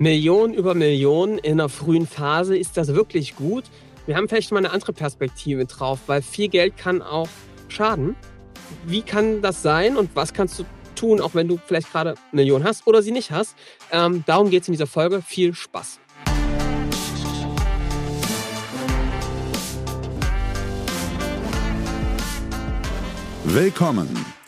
Millionen über Millionen in einer frühen Phase, ist das wirklich gut? Wir haben vielleicht mal eine andere Perspektive drauf, weil viel Geld kann auch schaden. Wie kann das sein und was kannst du tun, auch wenn du vielleicht gerade Millionen hast oder sie nicht hast? Ähm, darum geht es in dieser Folge. Viel Spaß. Willkommen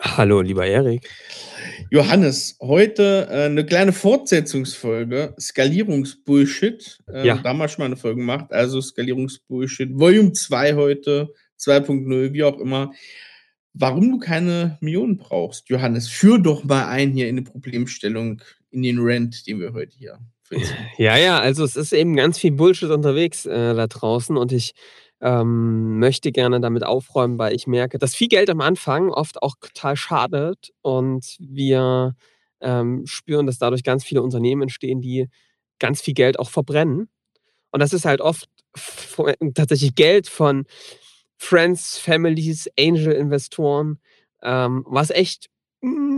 Hallo, lieber Erik. Johannes, heute äh, eine kleine Fortsetzungsfolge, Skalierungsbullshit. Äh, ja. Damals schon mal eine Folge gemacht, also Skalierungsbullshit, Volume 2 heute, 2.0, wie auch immer. Warum du keine Millionen brauchst, Johannes, führ doch mal ein hier in eine Problemstellung, in den Rant, den wir heute hier finden. Ja, ja, also es ist eben ganz viel Bullshit unterwegs äh, da draußen und ich ähm, möchte gerne damit aufräumen, weil ich merke, dass viel Geld am Anfang oft auch total schadet und wir ähm, spüren, dass dadurch ganz viele Unternehmen entstehen, die ganz viel Geld auch verbrennen. Und das ist halt oft tatsächlich Geld von Friends, Families, Angel-Investoren, ähm, was echt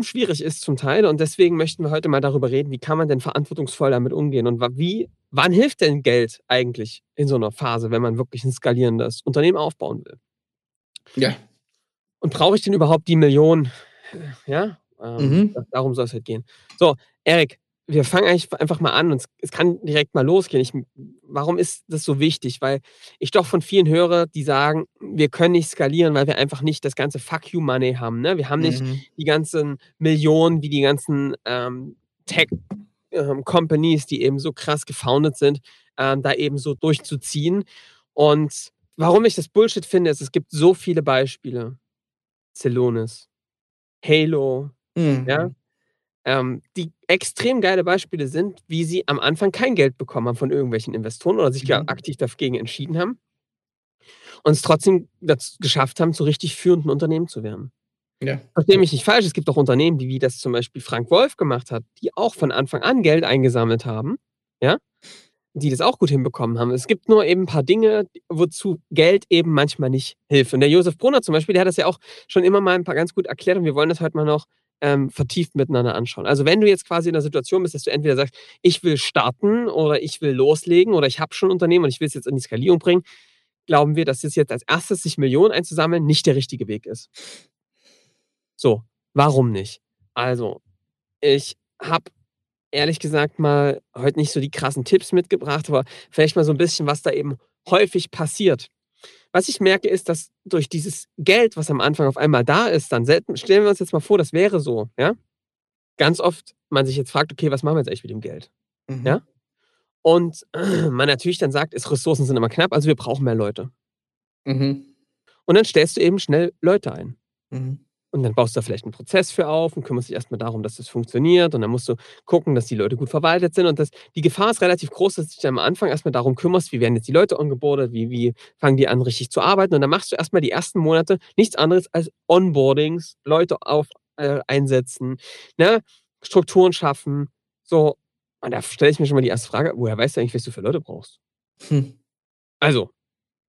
schwierig ist zum Teil. Und deswegen möchten wir heute mal darüber reden, wie kann man denn verantwortungsvoll damit umgehen und wie, wann hilft denn Geld eigentlich in so einer Phase, wenn man wirklich ein skalierendes Unternehmen aufbauen will? Ja. Und brauche ich denn überhaupt die Million? Ja, ähm, mhm. darum soll es halt gehen. So, Erik, wir fangen eigentlich einfach mal an und es kann direkt mal losgehen. Ich, warum ist das so wichtig? Weil ich doch von vielen höre, die sagen, wir können nicht skalieren, weil wir einfach nicht das ganze Fuck you Money haben. Ne? Wir haben nicht mhm. die ganzen Millionen wie die ganzen ähm, Tech-Companies, ähm, die eben so krass gefoundet sind, ähm, da eben so durchzuziehen. Und warum ich das Bullshit finde, ist, es gibt so viele Beispiele. Celonis, Halo, mhm. ja, ähm, die extrem geile Beispiele sind, wie sie am Anfang kein Geld bekommen haben von irgendwelchen Investoren oder sich mhm. aktiv dagegen entschieden haben und es trotzdem geschafft haben, zu richtig führenden Unternehmen zu werden. Ja. Verstehe mich nicht falsch, es gibt auch Unternehmen, die, wie das zum Beispiel Frank Wolf gemacht hat, die auch von Anfang an Geld eingesammelt haben, ja, die das auch gut hinbekommen haben. Es gibt nur eben ein paar Dinge, wozu Geld eben manchmal nicht hilft. Und der Josef Brunner zum Beispiel, der hat das ja auch schon immer mal ein paar ganz gut erklärt und wir wollen das heute mal noch ähm, vertieft miteinander anschauen. Also wenn du jetzt quasi in der Situation bist, dass du entweder sagst, ich will starten oder ich will loslegen oder ich habe schon ein Unternehmen und ich will es jetzt in die Skalierung bringen, glauben wir, dass es jetzt als erstes sich Millionen einzusammeln nicht der richtige Weg ist. So, warum nicht? Also, ich habe ehrlich gesagt mal heute nicht so die krassen Tipps mitgebracht, aber vielleicht mal so ein bisschen, was da eben häufig passiert. Was ich merke, ist, dass durch dieses Geld, was am Anfang auf einmal da ist, dann selten, stellen wir uns jetzt mal vor, das wäre so, ja, ganz oft man sich jetzt fragt, okay, was machen wir jetzt eigentlich mit dem Geld? Mhm. Ja? Und man natürlich dann sagt, ist, Ressourcen sind immer knapp, also wir brauchen mehr Leute. Mhm. Und dann stellst du eben schnell Leute ein. Mhm. Und dann baust du da vielleicht einen Prozess für auf und kümmerst dich erstmal darum, dass das funktioniert. Und dann musst du gucken, dass die Leute gut verwaltet sind. Und das, die Gefahr ist relativ groß, dass du dich am Anfang erstmal darum kümmerst, wie werden jetzt die Leute ongeboardet, wie, wie fangen die an, richtig zu arbeiten. Und dann machst du erstmal die ersten Monate nichts anderes als Onboardings, Leute auf äh, einsetzen, ne? Strukturen schaffen. So. Und da stelle ich mir schon mal die erste Frage: Woher weißt du eigentlich, was du für Leute brauchst? Hm. Also,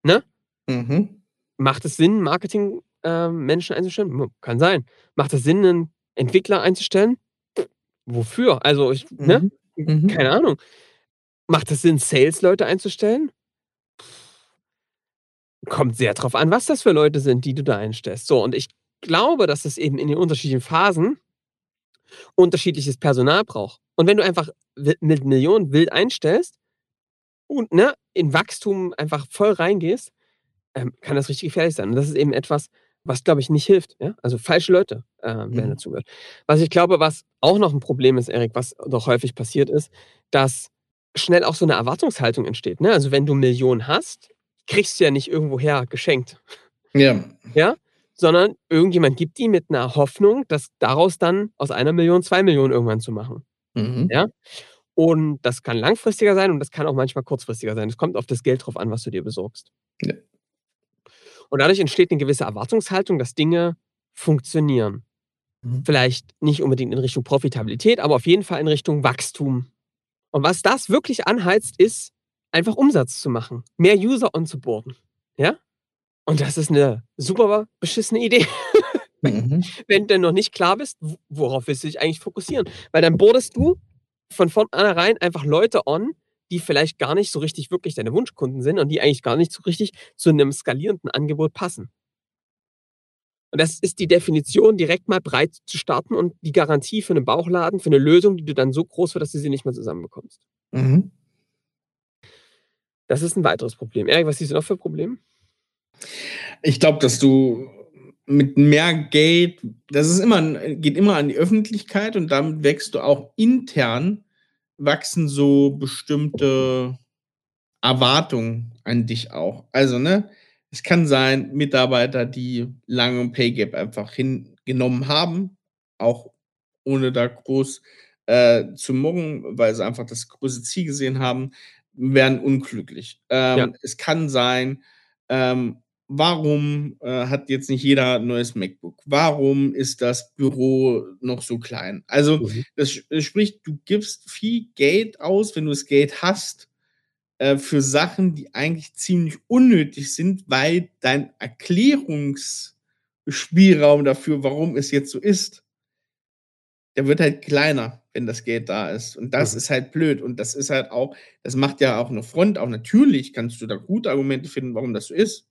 ne? Mhm. Macht es Sinn, Marketing ähm, Menschen einzustellen? Kann sein. Macht es Sinn, einen Entwickler einzustellen? Wofür? Also, ich, ne? Mhm. mhm. Keine Ahnung. Macht es Sinn, Sales-Leute einzustellen? Kommt sehr drauf an, was das für Leute sind, die du da einstellst. So, und ich glaube, dass es eben in den unterschiedlichen Phasen unterschiedliches Personal braucht. Und wenn du einfach mit Millionen wild einstellst und ne, in Wachstum einfach voll reingehst, ähm, kann das richtig gefährlich sein. Und das ist eben etwas, was, glaube ich, nicht hilft. Ja? Also falsche Leute äh, werden mhm. dazu gehört. Was ich glaube, was auch noch ein Problem ist, Erik, was doch häufig passiert ist, dass schnell auch so eine Erwartungshaltung entsteht. Ne? Also wenn du Millionen hast, kriegst du ja nicht irgendwoher geschenkt. Ja. Ja? Sondern irgendjemand gibt die mit einer Hoffnung, dass daraus dann aus einer Million zwei Millionen irgendwann zu machen. Mhm. Ja? Und das kann langfristiger sein und das kann auch manchmal kurzfristiger sein. Es kommt auf das Geld drauf an, was du dir besorgst. Ja. Und dadurch entsteht eine gewisse Erwartungshaltung, dass Dinge funktionieren. Mhm. Vielleicht nicht unbedingt in Richtung Profitabilität, aber auf jeden Fall in Richtung Wachstum. Und was das wirklich anheizt, ist, einfach Umsatz zu machen, mehr User onzuboarden. Ja? Und das ist eine super beschissene Idee. Mhm. Wenn du noch nicht klar bist, worauf willst du dich eigentlich fokussieren? Weil dann boardest du von vornherein einfach Leute on, die vielleicht gar nicht so richtig wirklich deine Wunschkunden sind und die eigentlich gar nicht so richtig zu einem skalierenden Angebot passen. Und das ist die Definition, direkt mal breit zu starten und die Garantie für einen Bauchladen, für eine Lösung, die du dann so groß wird, dass du sie nicht mehr zusammenbekommst. Mhm. Das ist ein weiteres Problem. Erik, was siehst du noch für Probleme? Ich glaube, dass du mit mehr Geld, das ist immer, geht immer an die Öffentlichkeit und damit wächst du auch intern, wachsen so bestimmte Erwartungen an dich auch. Also, ne, es kann sein, Mitarbeiter, die lange Pay Gap einfach hingenommen haben, auch ohne da groß äh, zu murren, weil sie einfach das große Ziel gesehen haben, werden unglücklich. Ähm, ja. Es kann sein, ähm, warum äh, hat jetzt nicht jeder ein neues MacBook? Warum ist das Büro noch so klein? Also, mhm. das, das spricht, du gibst viel Geld aus, wenn du das Geld hast, äh, für Sachen, die eigentlich ziemlich unnötig sind, weil dein Erklärungsspielraum dafür, warum es jetzt so ist, der wird halt kleiner, wenn das Geld da ist. Und das mhm. ist halt blöd. Und das ist halt auch, das macht ja auch eine Front. Auch natürlich kannst du da gute Argumente finden, warum das so ist.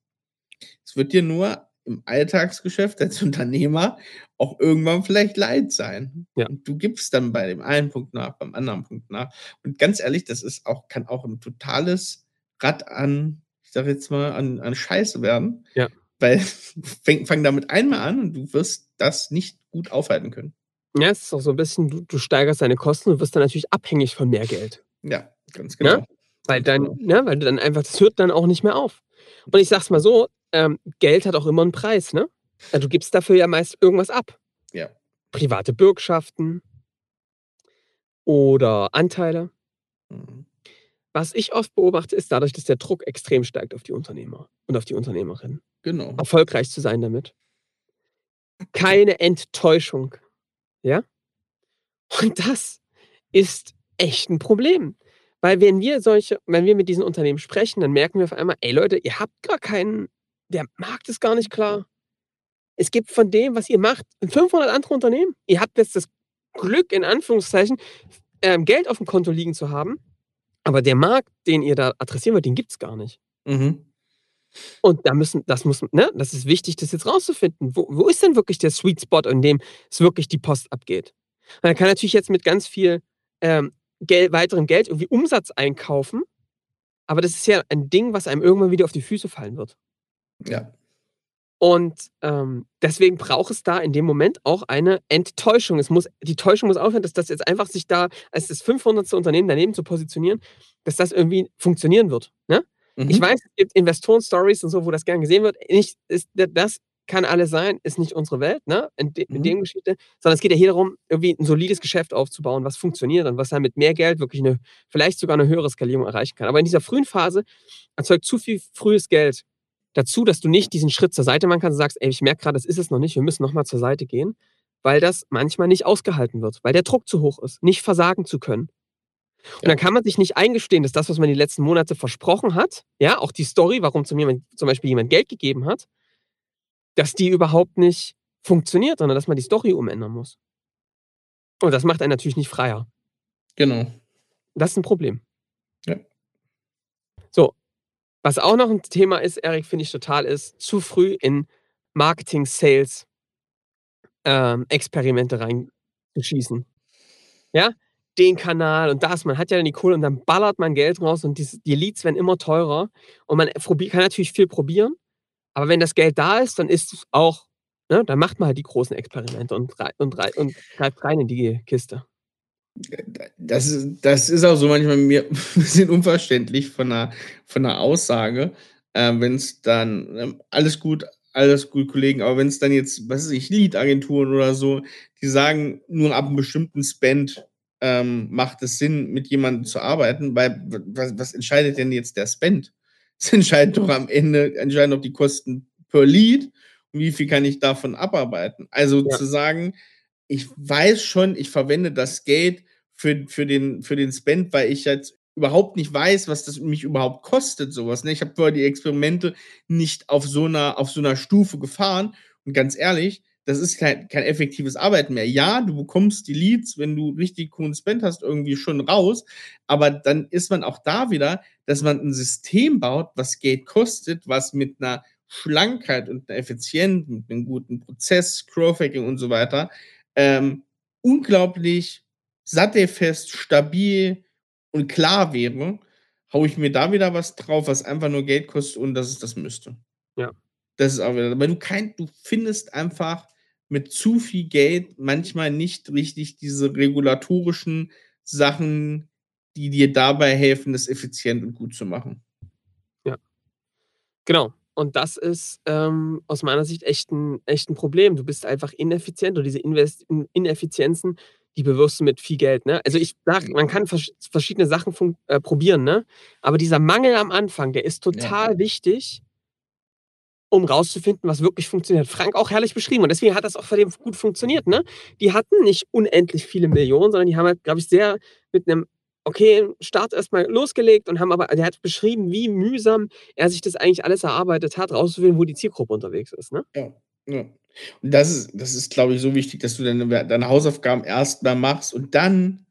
Es wird dir nur im Alltagsgeschäft als Unternehmer auch irgendwann vielleicht leid sein. Ja. Und du gibst dann bei dem einen Punkt nach, beim anderen Punkt nach. Und ganz ehrlich, das ist auch, kann auch ein totales Rad an, ich sag jetzt mal, an, an Scheiße werden. Ja. Weil fang, fang damit einmal an und du wirst das nicht gut aufhalten können. Ja, es ist auch so ein bisschen, du, du steigerst deine Kosten und wirst dann natürlich abhängig von mehr Geld. Ja, ganz genau. Ja? Weil, dann, ja, weil du dann einfach, das hört dann auch nicht mehr auf. Und ich sag's mal so, ähm, Geld hat auch immer einen Preis, ne? Also du gibst dafür ja meist irgendwas ab. Ja. Private Bürgschaften oder Anteile. Mhm. Was ich oft beobachte, ist dadurch, dass der Druck extrem steigt auf die Unternehmer und auf die Unternehmerinnen. Genau. Erfolgreich zu sein damit. Keine Enttäuschung. Ja? Und das ist echt ein Problem. Weil wenn wir solche, wenn wir mit diesen Unternehmen sprechen, dann merken wir auf einmal, ey Leute, ihr habt gar keinen, der Markt ist gar nicht klar. Es gibt von dem, was ihr macht, 500 andere Unternehmen. Ihr habt jetzt das Glück, in Anführungszeichen, ähm, Geld auf dem Konto liegen zu haben. Aber der Markt, den ihr da adressieren wollt, den gibt es gar nicht. Mhm. Und da müssen, das muss, ne, das ist wichtig, das jetzt rauszufinden. Wo, wo ist denn wirklich der Sweet Spot, in dem es wirklich die Post abgeht? Man kann natürlich jetzt mit ganz viel ähm, Geld, weiterem Geld irgendwie Umsatz einkaufen, aber das ist ja ein Ding, was einem irgendwann wieder auf die Füße fallen wird. Ja. Und ähm, deswegen braucht es da in dem Moment auch eine Enttäuschung. Es muss, die Täuschung muss aufhören, dass das jetzt einfach sich da als das 500. Unternehmen daneben zu positionieren, dass das irgendwie funktionieren wird. Ne? Mhm. Ich weiß, es gibt Investoren-Stories und so, wo das gern gesehen wird. Nicht, ist, das kann alles sein, ist nicht unsere Welt, ne? In, de, in mhm. der Geschichte, sondern es geht ja hier darum, irgendwie ein solides Geschäft aufzubauen, was funktioniert und was dann mit mehr Geld wirklich eine, vielleicht sogar eine höhere Skalierung erreichen kann. Aber in dieser frühen Phase erzeugt zu viel frühes Geld dazu, dass du nicht diesen Schritt zur Seite machen kannst und sagst, ey, ich merke gerade, das ist es noch nicht, wir müssen nochmal zur Seite gehen, weil das manchmal nicht ausgehalten wird, weil der Druck zu hoch ist, nicht versagen zu können. Und ja. dann kann man sich nicht eingestehen, dass das, was man die letzten Monate versprochen hat, ja, auch die Story, warum zum, jemand, zum Beispiel jemand Geld gegeben hat, dass die überhaupt nicht funktioniert, sondern dass man die Story umändern muss. Und das macht einen natürlich nicht freier. Genau. Das ist ein Problem. Ja. So, was auch noch ein Thema ist, Erik, finde ich total, ist zu früh in Marketing, Sales, ähm, Experimente reinzuschießen. Ja, den Kanal und das, man hat ja dann die Kohle und dann ballert man Geld raus und die, die Leads werden immer teurer und man kann natürlich viel probieren, aber wenn das Geld da ist, dann ist es auch, ne, dann macht man halt die großen Experimente und, und, und greift rein in die Kiste. Das ist, das ist auch so manchmal mir ein bisschen unverständlich von einer, von einer Aussage, äh, wenn es dann, äh, alles gut, alles gut, Kollegen, aber wenn es dann jetzt, was weiß ich, Lead-Agenturen oder so, die sagen, nur ab einem bestimmten Spend ähm, macht es Sinn, mit jemandem zu arbeiten, weil was, was entscheidet denn jetzt der Spend? Es entscheidet doch am Ende, entscheiden doch die Kosten per Lead und wie viel kann ich davon abarbeiten. Also ja. zu sagen, ich weiß schon, ich verwende das Geld für, für, den, für den Spend, weil ich jetzt überhaupt nicht weiß, was das mich überhaupt kostet, sowas. Ne? Ich habe vorher die Experimente nicht auf so einer, auf so einer Stufe gefahren. Und ganz ehrlich, das ist kein, kein effektives Arbeiten mehr. Ja, du bekommst die Leads, wenn du richtig coolen Spend hast, irgendwie schon raus. Aber dann ist man auch da wieder, dass man ein System baut, was Geld kostet, was mit einer Schlankheit und einer Effizienz, mit einem guten Prozess, Crowdhacking und so weiter, ähm, unglaublich sattelfest, stabil und klar wäre, haue ich mir da wieder was drauf, was einfach nur Geld kostet und dass es das müsste. Ja. Das ist auch wieder, weil du kein, du findest einfach mit zu viel Geld manchmal nicht richtig diese regulatorischen Sachen, die dir dabei helfen, das effizient und gut zu machen. Ja. Genau. Und das ist ähm, aus meiner Sicht echt ein, echt ein Problem. Du bist einfach ineffizient und diese Invest Ineffizienzen, die bewirfst du mit viel Geld. Ne? Also ich sage, man kann vers verschiedene Sachen äh, probieren, ne? aber dieser Mangel am Anfang, der ist total ja. wichtig, um rauszufinden, was wirklich funktioniert. Frank auch herrlich beschrieben und deswegen hat das auch bei dem gut funktioniert. Ne? Die hatten nicht unendlich viele Millionen, sondern die haben halt, glaube ich, sehr mit einem okay, Start erstmal losgelegt und haben aber, er hat beschrieben, wie mühsam er sich das eigentlich alles erarbeitet hat, rauszufinden, wo die Zielgruppe unterwegs ist. Ne? Ja, ja. Und das ist, das ist, glaube ich, so wichtig, dass du deine, deine Hausaufgaben erstmal machst und dann,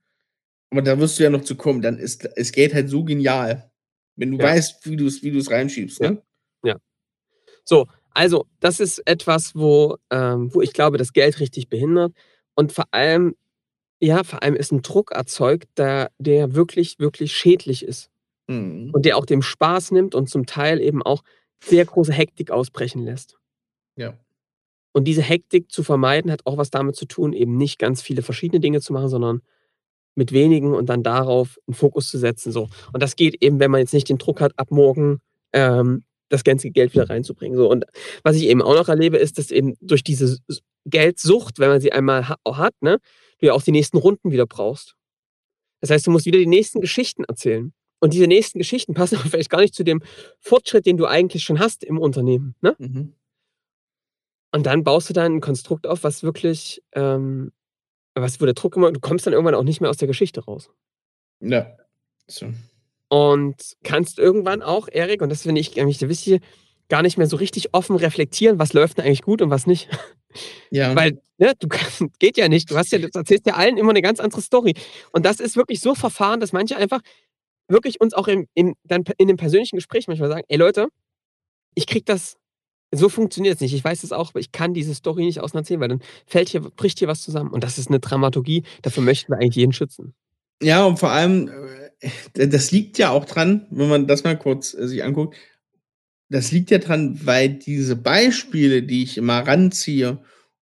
aber da wirst du ja noch zu kommen, dann ist es geht halt so genial, wenn du ja. weißt, wie du es wie reinschiebst. Ne? Ja. ja. So, also, das ist etwas, wo, ähm, wo ich glaube, das Geld richtig behindert. Und vor allem, ja, vor allem ist ein Druck erzeugt, der, der wirklich, wirklich schädlich ist. Mhm. Und der auch dem Spaß nimmt und zum Teil eben auch sehr große Hektik ausbrechen lässt. Ja. Und diese Hektik zu vermeiden, hat auch was damit zu tun, eben nicht ganz viele verschiedene Dinge zu machen, sondern mit wenigen und dann darauf einen Fokus zu setzen. So. Und das geht eben, wenn man jetzt nicht den Druck hat, ab morgen ähm, das ganze Geld wieder reinzubringen. So. Und was ich eben auch noch erlebe, ist, dass eben durch diese Geldsucht, wenn man sie einmal ha hat, ne, du ja auch die nächsten Runden wieder brauchst. Das heißt, du musst wieder die nächsten Geschichten erzählen. Und diese nächsten Geschichten passen aber vielleicht gar nicht zu dem Fortschritt, den du eigentlich schon hast im Unternehmen. Ne? Mhm. Und dann baust du dann ein Konstrukt auf, was wirklich, ähm, was, wo der Druck immer, du kommst dann irgendwann auch nicht mehr aus der Geschichte raus. Ja. So. Und kannst irgendwann auch, Erik, und das finde ich eigentlich der wichtige, gar nicht mehr so richtig offen reflektieren, was läuft denn eigentlich gut und was nicht. Ja. Weil, ne, du kannst, geht ja nicht. Du hast ja, du erzählst ja allen immer eine ganz andere Story. Und das ist wirklich so verfahren, dass manche einfach wirklich uns auch im, im, dann in dem persönlichen Gespräch manchmal sagen, ey Leute, ich krieg das, so funktioniert es nicht. Ich weiß es auch, aber ich kann diese Story nicht auserzählen, weil dann fällt hier, bricht hier was zusammen. Und das ist eine Dramaturgie, dafür möchten wir eigentlich jeden schützen. Ja, und vor allem, äh, das liegt ja auch dran, wenn man das mal kurz äh, sich anguckt, das liegt ja dran, weil diese Beispiele, die ich immer ranziehe,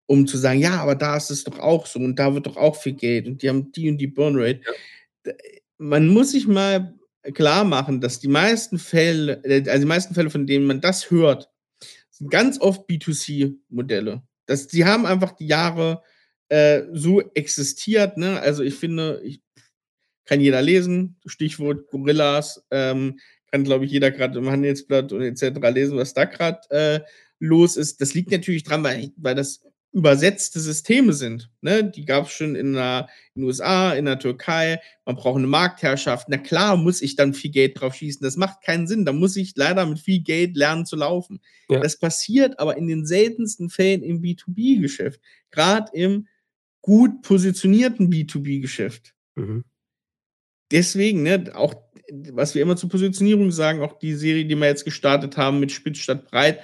um zu sagen, ja, aber da ist es doch auch so und da wird doch auch viel Geld und die haben die und die Burnrate. Ja. Man muss sich mal klar machen, dass die meisten Fälle, äh, also die meisten Fälle, von denen man das hört, sind ganz oft B2C-Modelle. die haben einfach die Jahre äh, so existiert. Ne? Also ich finde, ich, kann jeder lesen, Stichwort Gorillas, ähm, kann, glaube ich, jeder gerade im Handelsblatt und etc. lesen, was da gerade äh, los ist. Das liegt natürlich dran, weil, weil das übersetzte Systeme sind. Ne? Die gab es schon in, der, in den USA, in der Türkei. Man braucht eine Marktherrschaft. Na klar, muss ich dann viel Geld drauf schießen. Das macht keinen Sinn. Da muss ich leider mit viel Geld lernen zu laufen. Ja. Das passiert aber in den seltensten Fällen im B2B-Geschäft. Gerade im gut positionierten B2B-Geschäft. Mhm. Deswegen, ne, auch was wir immer zur Positionierung sagen, auch die Serie, die wir jetzt gestartet haben mit Spitz statt Breit,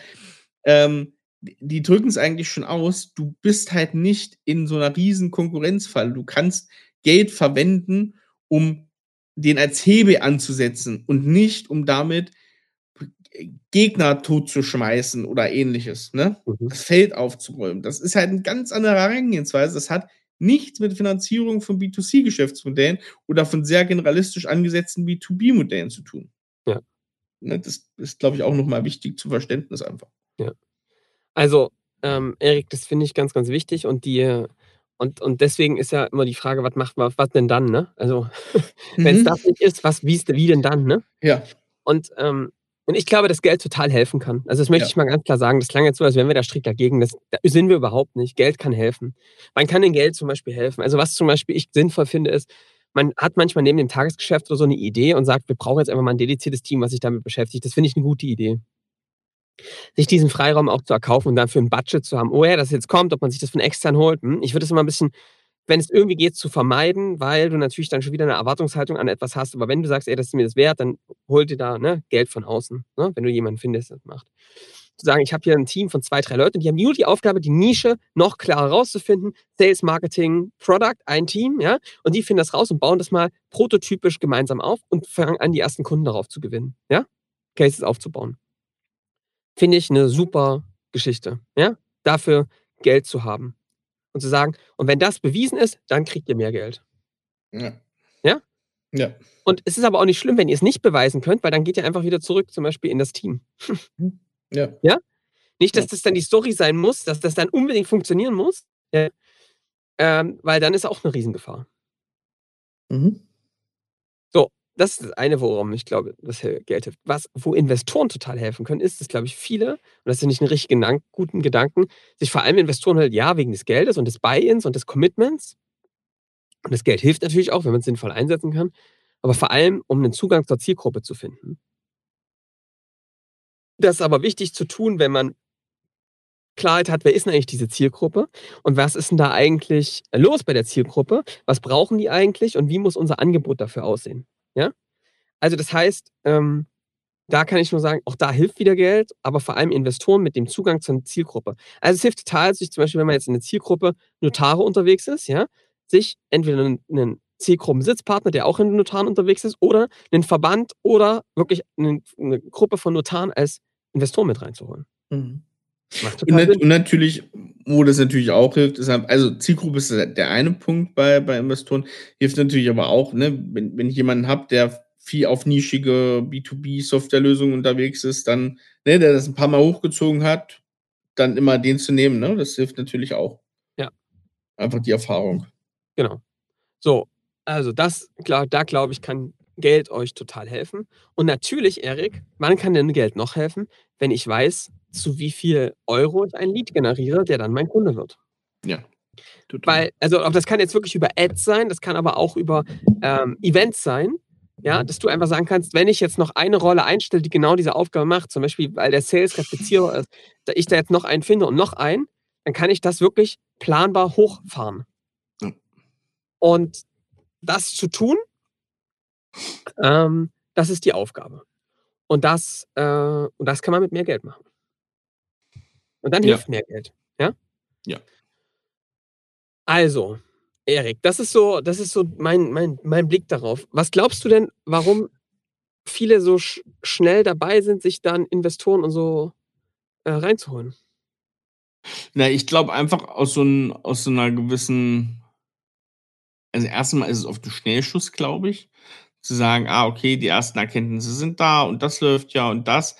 ähm, die drücken es eigentlich schon aus. Du bist halt nicht in so einer riesen Konkurrenzfalle. Du kannst Geld verwenden, um den als Hebel anzusetzen und nicht, um damit Gegner totzuschmeißen oder ähnliches, ne? Mhm. Das Feld aufzuräumen. Das ist halt eine ganz andere Herangehensweise. Das hat nichts mit Finanzierung von B2C-Geschäftsmodellen oder von sehr generalistisch angesetzten B2B-Modellen zu tun. Ja. Ne, das ist, glaube ich, auch nochmal wichtig zum Verständnis einfach. Ja. Also, ähm, Erik, das finde ich ganz, ganz wichtig und die, und, und deswegen ist ja immer die Frage, was macht was, was denn dann, ne? Also, mhm. wenn es das nicht ist, was, wie, wie denn dann, ne? Ja. Und, ähm, und ich glaube, dass Geld total helfen kann. Also, das möchte ja. ich mal ganz klar sagen. Das klang jetzt so, als wären wir da strikt dagegen. Das, da sind wir überhaupt nicht. Geld kann helfen. Man kann dem Geld zum Beispiel helfen. Also, was zum Beispiel ich sinnvoll finde, ist, man hat manchmal neben dem Tagesgeschäft so eine Idee und sagt, wir brauchen jetzt einfach mal ein dediziertes Team, was sich damit beschäftigt. Das finde ich eine gute Idee sich diesen Freiraum auch zu erkaufen und dafür ein Budget zu haben. Oh ja, das jetzt kommt, ob man sich das von extern holt. Hm? Ich würde es immer ein bisschen, wenn es irgendwie geht, zu vermeiden, weil du natürlich dann schon wieder eine Erwartungshaltung an etwas hast. Aber wenn du sagst, ey, das ist mir das wert, dann hol dir da ne, Geld von außen, ne, wenn du jemanden findest, der das macht. Zu sagen, ich habe hier ein Team von zwei, drei Leuten, die haben nur die Aufgabe, die Nische noch klarer rauszufinden. Sales, Marketing, Product, ein Team, ja, und die finden das raus und bauen das mal prototypisch gemeinsam auf und fangen an, die ersten Kunden darauf zu gewinnen, ja, Cases aufzubauen. Finde ich eine super Geschichte, ja? Dafür Geld zu haben. Und zu sagen, und wenn das bewiesen ist, dann kriegt ihr mehr Geld. Ja. Ja? Ja. Und es ist aber auch nicht schlimm, wenn ihr es nicht beweisen könnt, weil dann geht ihr einfach wieder zurück, zum Beispiel in das Team. Ja. Ja? Nicht, dass das dann die Story sein muss, dass das dann unbedingt funktionieren muss, ja? ähm, weil dann ist auch eine Riesengefahr. Mhm das ist das eine, worum ich glaube, das Geld hilft. Was, wo Investoren total helfen können, ist, dass, glaube ich, viele, und das ist ja nicht ein richtig guten Gedanken, sich vor allem Investoren halt, ja, wegen des Geldes und des Buy-ins und des Commitments. Und das Geld hilft natürlich auch, wenn man es sinnvoll einsetzen kann, aber vor allem, um einen Zugang zur Zielgruppe zu finden. Das ist aber wichtig zu tun, wenn man Klarheit hat, wer ist denn eigentlich diese Zielgruppe und was ist denn da eigentlich los bei der Zielgruppe? Was brauchen die eigentlich und wie muss unser Angebot dafür aussehen? Ja? Also das heißt, ähm, da kann ich nur sagen, auch da hilft wieder Geld, aber vor allem Investoren mit dem Zugang zur Zielgruppe. Also es hilft total, sich zum Beispiel, wenn man jetzt in der Zielgruppe Notare unterwegs ist, ja, sich entweder einen, einen Zielgruppensitzpartner, der auch in den Notaren unterwegs ist, oder einen Verband oder wirklich eine, eine Gruppe von Notaren als Investor mit reinzuholen. Mhm. Und, und, natürlich, wo das natürlich auch hilft, ist also Zielgruppe ist der eine Punkt bei, bei Investoren, hilft natürlich aber auch, ne, wenn, wenn ich jemanden habe, der viel auf nischige B2B-Softwarelösungen unterwegs ist, dann, ne, der das ein paar Mal hochgezogen hat, dann immer den zu nehmen, ne? Das hilft natürlich auch. Ja. Einfach die Erfahrung. Genau. So, also das, klar, da glaube ich, kann Geld euch total helfen. Und natürlich, Erik, wann kann denn Geld noch helfen? Wenn ich weiß, zu wie viel Euro ich ein Lead generiere, der dann mein Kunde wird. Ja. Total. Weil, also das kann jetzt wirklich über Ads sein, das kann aber auch über ähm, Events sein. Ja, dass du einfach sagen kannst, wenn ich jetzt noch eine Rolle einstelle, die genau diese Aufgabe macht, zum Beispiel, weil der Sales Replizierer ist, da ich da jetzt noch einen finde und noch einen, dann kann ich das wirklich planbar hochfahren. Ja. Und das zu tun, ähm, das ist die Aufgabe. Und das, äh, und das kann man mit mehr Geld machen. Und dann hilft ja. mehr Geld. Ja? Ja. Also, Erik, das ist so, das ist so mein, mein, mein Blick darauf. Was glaubst du denn, warum viele so sch schnell dabei sind, sich dann Investoren und so äh, reinzuholen? Na, ich glaube einfach aus so, ein, aus so einer gewissen, also erstmal ist es oft ein Schnellschuss, glaube ich, zu sagen, ah, okay, die ersten Erkenntnisse sind da und das läuft ja und das.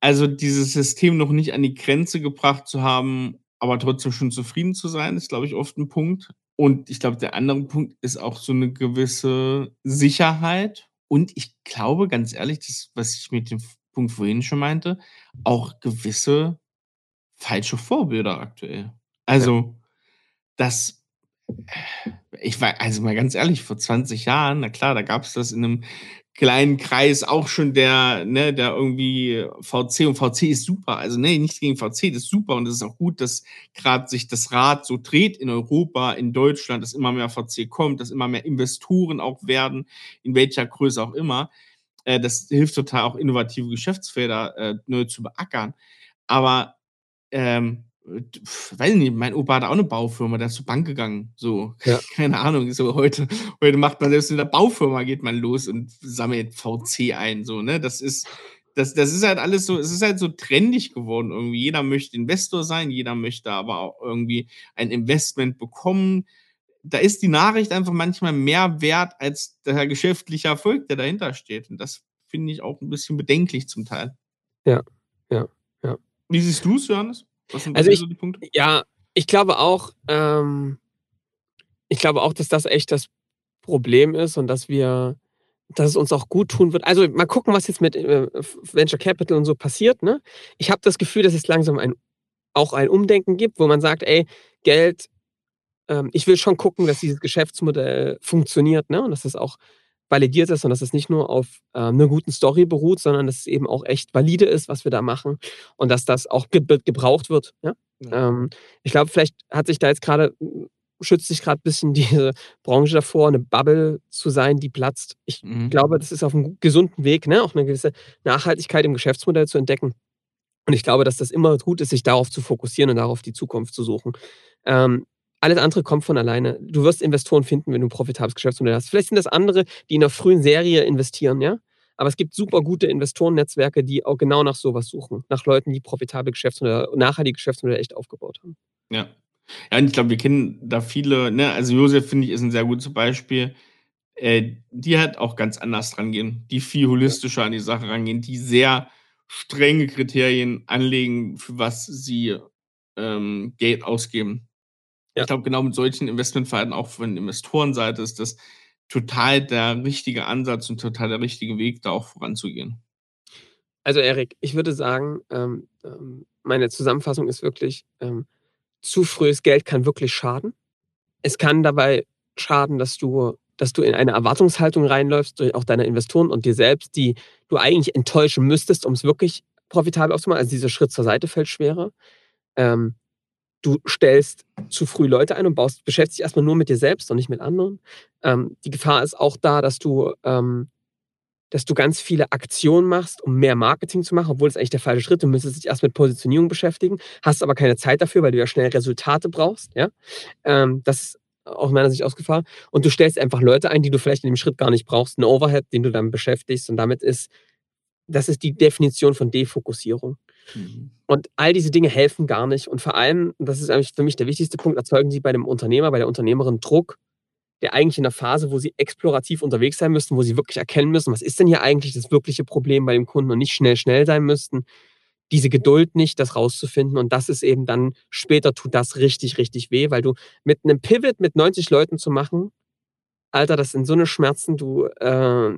Also dieses System noch nicht an die Grenze gebracht zu haben, aber trotzdem schon zufrieden zu sein, ist, glaube ich, oft ein Punkt. Und ich glaube, der andere Punkt ist auch so eine gewisse Sicherheit. Und ich glaube, ganz ehrlich, das, was ich mit dem Punkt vorhin schon meinte, auch gewisse falsche Vorbilder aktuell. Also, das, äh, ich war, also mal ganz ehrlich, vor 20 Jahren, na klar, da gab es das in einem kleinen Kreis auch schon der, ne, der irgendwie VC und VC ist super. Also, ne, nichts gegen VC, das ist super und es ist auch gut, dass gerade sich das Rad so dreht in Europa, in Deutschland, dass immer mehr VC kommt, dass immer mehr Investoren auch werden, in welcher Größe auch immer. Äh, das hilft total auch innovative Geschäftsfelder äh, neu zu beackern. Aber ähm, weiß nicht, mein Opa hat auch eine Baufirma, der ist zur Bank gegangen. So, ja. keine Ahnung. So heute, heute macht man selbst in der Baufirma geht man los und sammelt VC ein. So, ne? Das ist, das, das ist halt alles so, es ist halt so trendig geworden irgendwie. Jeder möchte Investor sein, jeder möchte aber auch irgendwie ein Investment bekommen. Da ist die Nachricht einfach manchmal mehr wert als der geschäftliche Erfolg, der dahinter steht. Und das finde ich auch ein bisschen bedenklich zum Teil. Ja, ja, ja. Wie siehst du es, Johannes? Was sind also ich, so die Punkte? Ja, Ich glaube auch, ähm, ich glaube auch, dass das echt das Problem ist und dass wir, dass es uns auch gut tun wird. Also mal gucken, was jetzt mit äh, Venture Capital und so passiert. Ne? Ich habe das Gefühl, dass es langsam ein, auch ein Umdenken gibt, wo man sagt, ey, Geld, ähm, ich will schon gucken, dass dieses Geschäftsmodell funktioniert ne? und dass es auch validiert ist und dass es nicht nur auf äh, einer guten Story beruht, sondern dass es eben auch echt valide ist, was wir da machen und dass das auch ge gebraucht wird. Ja? ja. Ähm, ich glaube, vielleicht hat sich da jetzt gerade schützt sich gerade ein bisschen diese Branche davor, eine Bubble zu sein, die platzt. Ich mhm. glaube, das ist auf einem gesunden Weg, ne? auch eine gewisse Nachhaltigkeit im Geschäftsmodell zu entdecken. Und ich glaube, dass das immer gut ist, sich darauf zu fokussieren und darauf die Zukunft zu suchen. Ähm, alles andere kommt von alleine. Du wirst Investoren finden, wenn du ein profitables Geschäftsmodell hast. Vielleicht sind das andere, die in einer frühen Serie investieren, ja. Aber es gibt super gute Investorennetzwerke, die auch genau nach sowas suchen. Nach Leuten, die profitable Geschäftsmodelle, nachhaltige Geschäftsmodelle echt aufgebaut haben. Ja. Ja, und ich glaube, wir kennen da viele, ne? Also Josef, finde ich, ist ein sehr gutes Beispiel. Äh, die halt auch ganz anders rangehen, die viel holistischer an die Sache rangehen, die sehr strenge Kriterien anlegen, für was sie ähm, Geld ausgeben. Ja. Ich glaube, genau mit solchen Investmentverhalten, auch von Investorenseite, ist das total der richtige Ansatz und total der richtige Weg, da auch voranzugehen. Also, Erik, ich würde sagen, ähm, ähm, meine Zusammenfassung ist wirklich, ähm, zu frühes Geld kann wirklich schaden. Es kann dabei schaden, dass du, dass du in eine Erwartungshaltung reinläufst, durch auch deine Investoren und dir selbst, die du eigentlich enttäuschen müsstest, um es wirklich profitabel aufzumachen. Also dieser Schritt zur Seite fällt schwerer. Ähm, du stellst zu früh Leute ein und baust, beschäftigst dich erstmal nur mit dir selbst und nicht mit anderen. Ähm, die Gefahr ist auch da, dass du ähm, dass du ganz viele Aktionen machst, um mehr Marketing zu machen, obwohl es eigentlich der falsche Schritt. ist. Du müsstest dich erst mit Positionierung beschäftigen, hast aber keine Zeit dafür, weil du ja schnell Resultate brauchst. Ja? Ähm, das ist aus meiner Sicht ausgefahren. Und du stellst einfach Leute ein, die du vielleicht in dem Schritt gar nicht brauchst, einen Overhead, den du dann beschäftigst. Und damit ist, das ist die Definition von Defokussierung. Mhm. Und all diese Dinge helfen gar nicht. Und vor allem, das ist eigentlich für mich der wichtigste Punkt, erzeugen sie bei dem Unternehmer, bei der Unternehmerin Druck, der eigentlich in der Phase, wo sie explorativ unterwegs sein müssten, wo sie wirklich erkennen müssen, was ist denn hier eigentlich das wirkliche Problem bei dem Kunden und nicht schnell, schnell sein müssten, diese Geduld nicht, das rauszufinden. Und das ist eben dann, später tut das richtig, richtig weh, weil du mit einem Pivot mit 90 Leuten zu machen, Alter, das sind so eine Schmerzen, du, äh,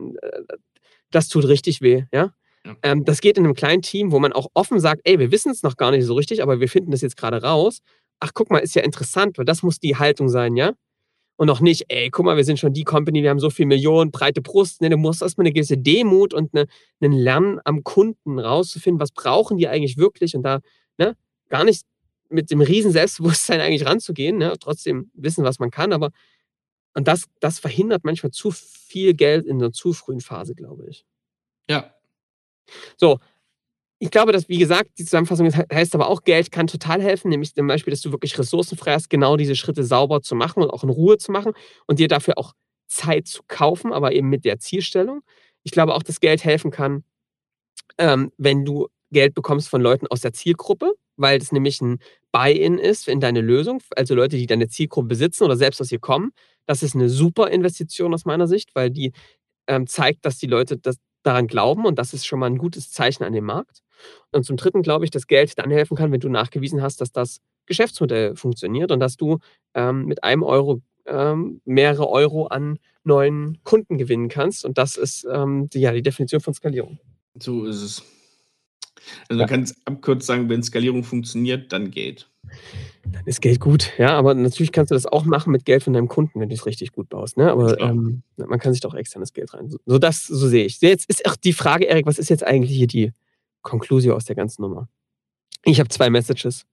das tut richtig weh, ja. Ja. Ähm, das geht in einem kleinen Team, wo man auch offen sagt, ey, wir wissen es noch gar nicht so richtig, aber wir finden das jetzt gerade raus. Ach, guck mal, ist ja interessant, weil das muss die Haltung sein, ja und noch nicht, ey, guck mal, wir sind schon die Company, wir haben so viel Millionen, breite Brust. Ne, du musst erstmal eine gewisse Demut und eine, einen Lernen am Kunden rauszufinden, was brauchen die eigentlich wirklich und da ne, gar nicht mit dem riesen Selbstbewusstsein eigentlich ranzugehen, ne, trotzdem wissen, was man kann, aber und das, das verhindert manchmal zu viel Geld in einer zu frühen Phase, glaube ich. Ja. So, ich glaube, dass, wie gesagt, die Zusammenfassung heißt aber auch, Geld kann total helfen, nämlich zum Beispiel, dass du wirklich ressourcenfrei hast, genau diese Schritte sauber zu machen und auch in Ruhe zu machen und dir dafür auch Zeit zu kaufen, aber eben mit der Zielstellung. Ich glaube auch, dass Geld helfen kann, ähm, wenn du Geld bekommst von Leuten aus der Zielgruppe, weil das nämlich ein Buy-in ist in deine Lösung, also Leute, die deine Zielgruppe besitzen oder selbst aus ihr kommen. Das ist eine super Investition aus meiner Sicht, weil die ähm, zeigt, dass die Leute das daran glauben und das ist schon mal ein gutes Zeichen an dem Markt. Und zum Dritten glaube ich, dass Geld dann helfen kann, wenn du nachgewiesen hast, dass das Geschäftsmodell funktioniert und dass du ähm, mit einem Euro ähm, mehrere Euro an neuen Kunden gewinnen kannst. Und das ist ähm, die, ja, die Definition von Skalierung. So ist es. Also man kann es abkürzt sagen, wenn Skalierung funktioniert, dann Geld. Dann ist Geld gut, ja, aber natürlich kannst du das auch machen mit Geld von deinem Kunden, wenn du es richtig gut baust. Ne? Aber ähm, man kann sich doch externes Geld rein. So, das, so sehe ich. Jetzt ist auch die Frage, Erik, was ist jetzt eigentlich hier die Konklusio aus der ganzen Nummer. Ich habe zwei Messages.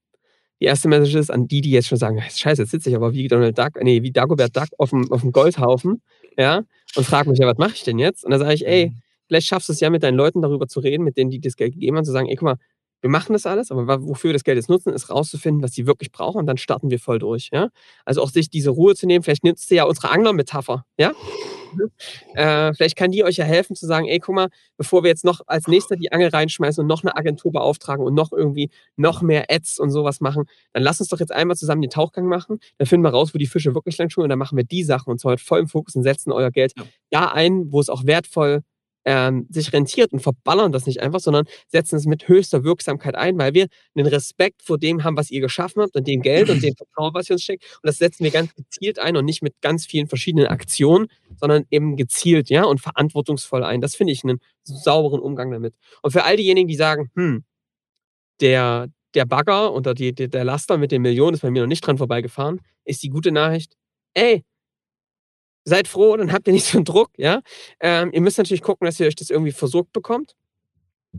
Die erste Message ist an die, die jetzt schon sagen, scheiße, jetzt sitze ich aber wie Donald Duck, nee, wie Dagobert Duck auf dem, auf dem Goldhaufen, ja, und frage mich, ja, was mache ich denn jetzt? Und dann sage ich, ey, mhm. Vielleicht schaffst du es ja mit deinen Leuten darüber zu reden, mit denen, die das Geld gegeben haben, zu sagen, ey, guck mal, wir machen das alles, aber wofür wir das Geld jetzt nutzen, ist rauszufinden, was sie wirklich brauchen und dann starten wir voll durch. Ja? Also auch sich diese Ruhe zu nehmen, vielleicht nutzt ihr ja unsere Angler-Metapher. Ja? Äh, vielleicht kann die euch ja helfen zu sagen, ey, guck mal, bevor wir jetzt noch als nächster die Angel reinschmeißen und noch eine Agentur beauftragen und noch irgendwie noch mehr Ads und sowas machen, dann lass uns doch jetzt einmal zusammen den Tauchgang machen, dann finden wir raus, wo die Fische wirklich lang schwimmen und dann machen wir die Sachen und zwar voll im Fokus und setzen euer Geld ja. da ein, wo es auch wertvoll ähm, sich rentiert und verballern das nicht einfach, sondern setzen es mit höchster Wirksamkeit ein, weil wir einen Respekt vor dem haben, was ihr geschaffen habt und dem Geld und dem Vertrauen, was ihr uns steckt. Und das setzen wir ganz gezielt ein und nicht mit ganz vielen verschiedenen Aktionen, sondern eben gezielt, ja, und verantwortungsvoll ein. Das finde ich einen sauberen Umgang damit. Und für all diejenigen, die sagen, hm, der, der Bagger oder die, der Laster mit den Millionen ist bei mir noch nicht dran vorbeigefahren, ist die gute Nachricht, ey, seid froh, dann habt ihr nicht so einen Druck, ja. Ähm, ihr müsst natürlich gucken, dass ihr euch das irgendwie versorgt bekommt.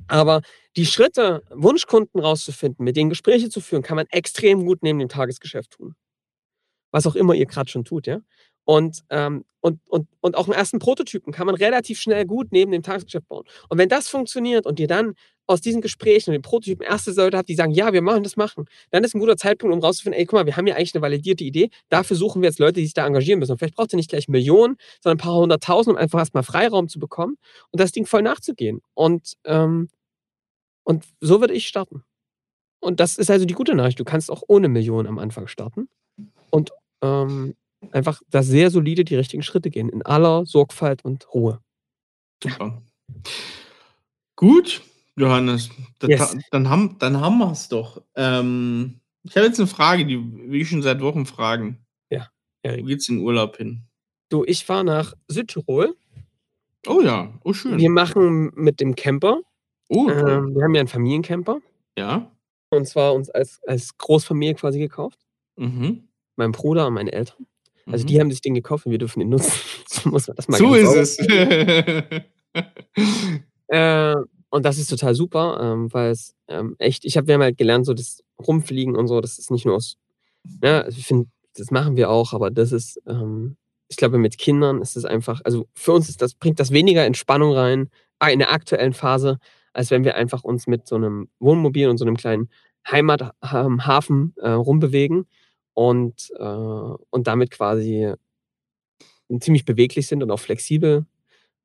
Aber die Schritte, Wunschkunden rauszufinden, mit denen Gespräche zu führen, kann man extrem gut neben dem Tagesgeschäft tun. Was auch immer ihr gerade schon tut, ja. Und, ähm, und, und, und auch einen ersten Prototypen kann man relativ schnell gut neben dem Tagesgeschäft bauen. Und wenn das funktioniert und ihr dann aus diesen Gesprächen und den Prototypen erste Leute habt, die sagen, ja, wir machen das machen, dann ist ein guter Zeitpunkt, um rauszufinden, ey, guck mal, wir haben ja eigentlich eine validierte Idee. Dafür suchen wir jetzt Leute, die sich da engagieren müssen. Und vielleicht braucht ihr nicht gleich Millionen, sondern ein paar hunderttausend, um einfach erstmal Freiraum zu bekommen und das Ding voll nachzugehen. Und, ähm, und so würde ich starten. Und das ist also die gute Nachricht. Du kannst auch ohne Millionen am Anfang starten. Und ähm, einfach da sehr solide die richtigen Schritte gehen, in aller Sorgfalt und Ruhe. Super. Gut, Johannes, yes. dann haben, dann haben wir es doch. Ähm, ich habe jetzt eine Frage, die ich schon seit Wochen fragen. Ja. Erik. Wo geht's in Urlaub hin? Du, ich fahre nach Südtirol. Oh ja, oh schön. Wir machen mit dem Camper. Oh, ähm, wir haben ja einen Familiencamper. Ja. Und zwar uns als, als Großfamilie quasi gekauft. Mhm. Mein Bruder und meine Eltern. Also mhm. die haben sich den gekauft und wir dürfen ihn nutzen. so muss man das mal So ist es. äh, und das ist total super, ähm, weil es ähm, echt, ich habe, wir haben halt gelernt, so das Rumfliegen und so, das ist nicht nur aus, ja, also ich finde, das machen wir auch, aber das ist, ähm, ich glaube, mit Kindern ist es einfach, also für uns ist das, bringt das weniger Entspannung rein ah, in der aktuellen Phase, als wenn wir einfach uns mit so einem Wohnmobil und so einem kleinen Heimathafen äh, rumbewegen und, äh, und damit quasi ziemlich beweglich sind und auch flexibel.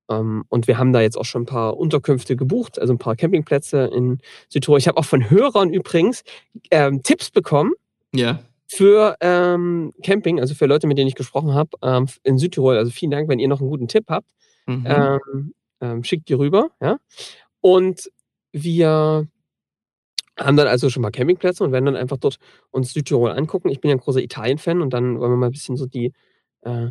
Ähm, und wir haben da jetzt auch schon ein paar Unterkünfte gebucht, also ein paar Campingplätze in Südtirol. Ich habe auch von Hörern übrigens ähm, Tipps bekommen. Ja. Für ähm, Camping, also für Leute, mit denen ich gesprochen habe, ähm, in Südtirol. Also vielen Dank, wenn ihr noch einen guten Tipp habt. Mhm. Ähm, ähm, schickt die rüber, ja. Und wir haben dann also schon mal Campingplätze und werden dann einfach dort uns Südtirol angucken. Ich bin ja ein großer Italien-Fan und dann wollen wir mal ein bisschen so die äh,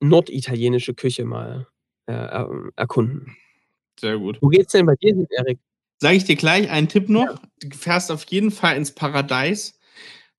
norditalienische Küche mal äh, erkunden. Sehr gut. Wo geht's denn bei dir hin, Erik? Sage ich dir gleich einen Tipp noch. Ja. Du fährst auf jeden Fall ins Paradies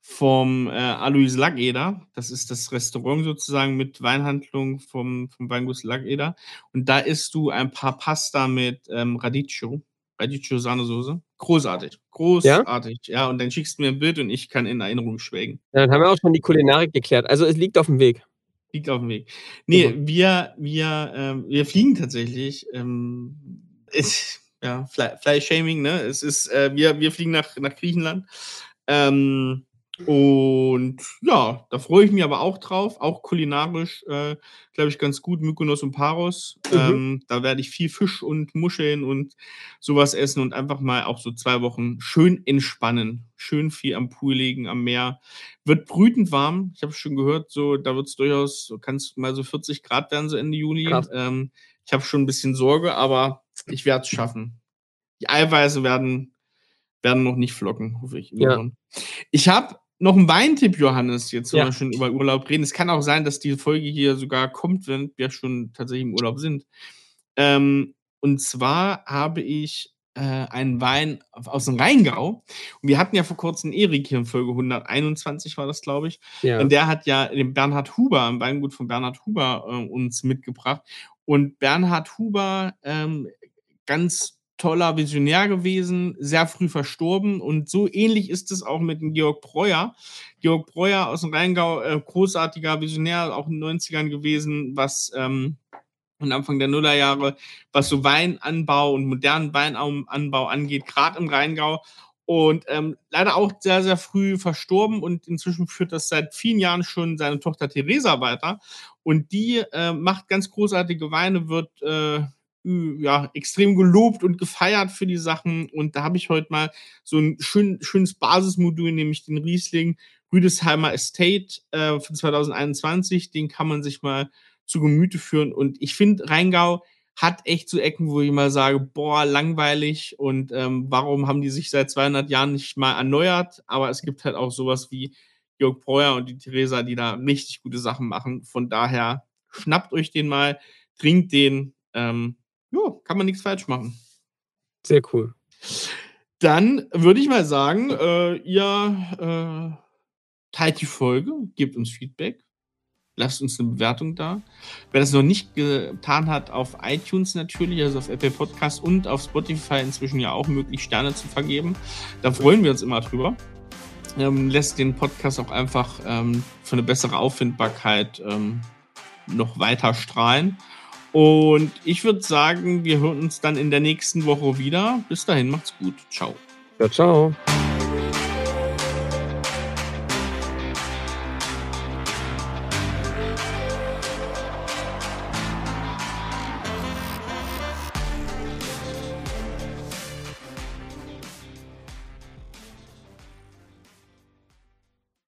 vom äh, Alois Lackeder. Das ist das Restaurant sozusagen mit Weinhandlung vom, vom Weinguss Lackeder. Und da isst du ein paar Pasta mit ähm, Radicchio. Radicchio Sahnesoße. Großartig. Großartig. Ja? ja, und dann schickst du mir ein Bild und ich kann in Erinnerung schwelgen. Ja, dann haben wir auch schon die Kulinarik geklärt. Also es liegt auf dem Weg. Liegt auf dem Weg. Nee, mhm. wir, wir, ähm, wir fliegen tatsächlich. Ähm, ist, ja, Fly-Shaming, ne? Es ist, äh, wir, wir fliegen nach, nach Griechenland. Ähm, und ja, da freue ich mich aber auch drauf. Auch kulinarisch, äh, glaube ich, ganz gut. Mykonos und Paros. Mhm. Ähm, da werde ich viel Fisch und Muscheln und sowas essen und einfach mal auch so zwei Wochen schön entspannen. Schön viel am Pool liegen, am Meer. Wird brütend warm. Ich habe schon gehört, so da wird es durchaus, so kann es mal so 40 Grad werden, so Ende Juni. Ähm, ich habe schon ein bisschen Sorge, aber ich werde es schaffen. Die Eiweiße werden, werden noch nicht flocken, hoffe ich. Ja. Ich habe noch ein Weintipp, Johannes, jetzt wenn wir schon über Urlaub reden. Es kann auch sein, dass die Folge hier sogar kommt, wenn wir schon tatsächlich im Urlaub sind. Ähm, und zwar habe ich äh, einen Wein aus dem Rheingau. Und wir hatten ja vor kurzem Erik hier in Folge 121, war das, glaube ich. Ja. Und der hat ja den Bernhard Huber, ein Weingut von Bernhard Huber, äh, uns mitgebracht. Und Bernhard Huber, ähm, ganz toller Visionär gewesen, sehr früh verstorben und so ähnlich ist es auch mit dem Georg Breuer. Georg Breuer aus dem Rheingau, äh, großartiger Visionär, auch in den 90ern gewesen, was ähm, und Anfang der Nullerjahre, was so Weinanbau und modernen Weinanbau angeht, gerade im Rheingau. Und ähm, leider auch sehr, sehr früh verstorben und inzwischen führt das seit vielen Jahren schon seine Tochter Theresa weiter. Und die äh, macht ganz großartige Weine, wird äh, ja, extrem gelobt und gefeiert für die Sachen. Und da habe ich heute mal so ein schön, schönes Basismodul, nämlich den Riesling Rüdesheimer Estate äh, von 2021. Den kann man sich mal zu Gemüte führen. Und ich finde, Rheingau hat echt so Ecken, wo ich mal sage, boah, langweilig und ähm, warum haben die sich seit 200 Jahren nicht mal erneuert? Aber es gibt halt auch sowas wie Jörg Breuer und die Theresa, die da richtig gute Sachen machen. Von daher schnappt euch den mal, trinkt den. Ähm, ja, kann man nichts falsch machen. Sehr cool. Dann würde ich mal sagen, äh, ihr äh, teilt die Folge, gebt uns Feedback, lasst uns eine Bewertung da. Wer das noch nicht getan hat, auf iTunes natürlich, also auf Apple Podcast und auf Spotify inzwischen ja auch möglich, Sterne zu vergeben. Da freuen wir uns immer drüber. Ähm, lässt den Podcast auch einfach ähm, für eine bessere Auffindbarkeit ähm, noch weiter strahlen. Und ich würde sagen, wir hören uns dann in der nächsten Woche wieder. Bis dahin, macht's gut. Ciao. Ja, ciao.